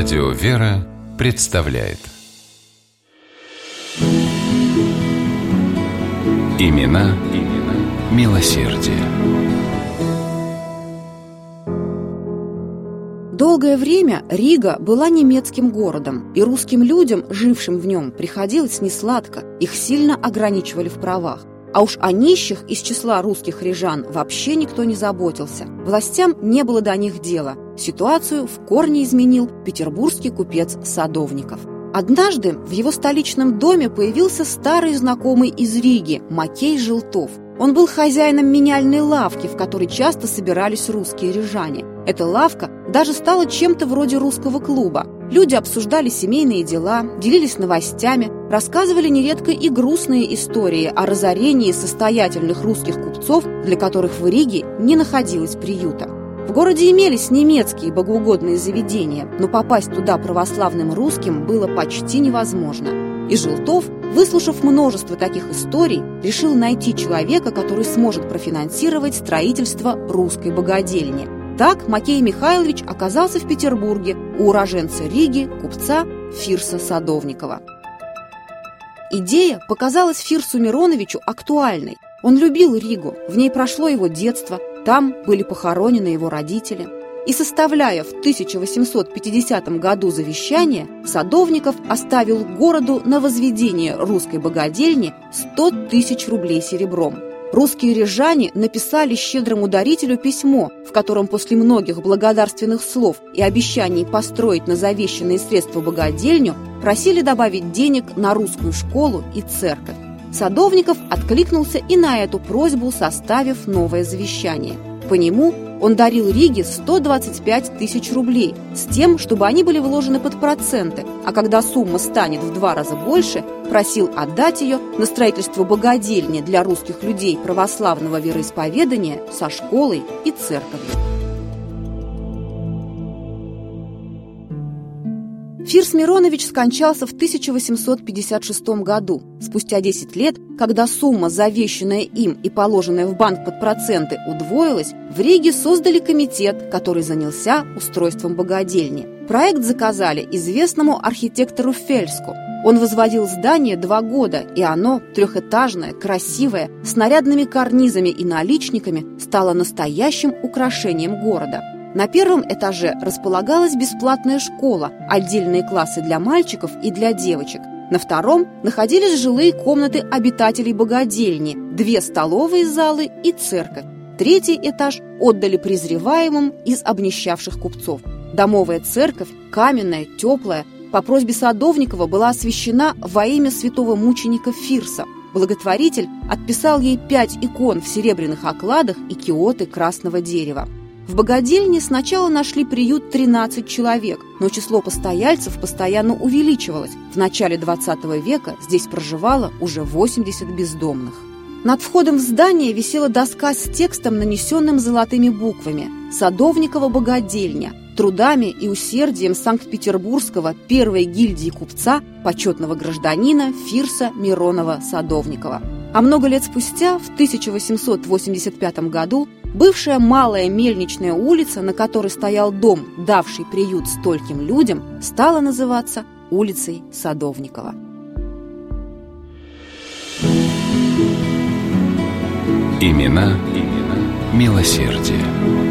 Радио «Вера» представляет Имена, имена милосердие. Долгое время Рига была немецким городом, и русским людям, жившим в нем, приходилось несладко, их сильно ограничивали в правах. А уж о нищих из числа русских рижан вообще никто не заботился. Властям не было до них дела. Ситуацию в корне изменил петербургский купец Садовников. Однажды в его столичном доме появился старый знакомый из Риги Макей Желтов. Он был хозяином меняльной лавки, в которой часто собирались русские рижане. Эта лавка даже стала чем-то вроде русского клуба. Люди обсуждали семейные дела, делились новостями, рассказывали нередко и грустные истории о разорении состоятельных русских купцов, для которых в Риге не находилось приюта. В городе имелись немецкие богоугодные заведения, но попасть туда православным русским было почти невозможно. И Желтов, выслушав множество таких историй, решил найти человека, который сможет профинансировать строительство русской богадельни – так Макей Михайлович оказался в Петербурге у уроженца Риги, купца Фирса Садовникова. Идея показалась Фирсу Мироновичу актуальной. Он любил Ригу, в ней прошло его детство, там были похоронены его родители. И составляя в 1850 году завещание, Садовников оставил городу на возведение русской богадельни 100 тысяч рублей серебром – Русские рижане написали щедрому дарителю письмо, в котором после многих благодарственных слов и обещаний построить на завещанные средства богадельню просили добавить денег на русскую школу и церковь. Садовников откликнулся и на эту просьбу, составив новое завещание. По нему он дарил Риге 125 тысяч рублей с тем, чтобы они были вложены под проценты, а когда сумма станет в два раза больше, просил отдать ее на строительство богадельни для русских людей православного вероисповедания со школой и церковью. Фирс Миронович скончался в 1856 году, спустя 10 лет, когда сумма, завещанная им и положенная в банк под проценты, удвоилась, в Риге создали комитет, который занялся устройством богадельни. Проект заказали известному архитектору Фельску. Он возводил здание два года, и оно, трехэтажное, красивое, с нарядными карнизами и наличниками, стало настоящим украшением города. На первом этаже располагалась бесплатная школа, отдельные классы для мальчиков и для девочек. На втором находились жилые комнаты обитателей богадельни, две столовые залы и церковь. Третий этаж отдали презреваемым из обнищавших купцов. Домовая церковь, каменная, теплая, по просьбе Садовникова была освящена во имя святого мученика Фирса. Благотворитель отписал ей пять икон в серебряных окладах и киоты красного дерева. В богадельне сначала нашли приют 13 человек, но число постояльцев постоянно увеличивалось. В начале 20 века здесь проживало уже 80 бездомных. Над входом в здание висела доска с текстом, нанесенным золотыми буквами «Садовникова богадельня», трудами и усердием Санкт-Петербургского первой гильдии купца, почетного гражданина Фирса Миронова-Садовникова. А много лет спустя, в 1885 году, Бывшая малая мельничная улица, на которой стоял дом, давший приют стольким людям, стала называться улицей Садовникова. Имена, имена милосердие.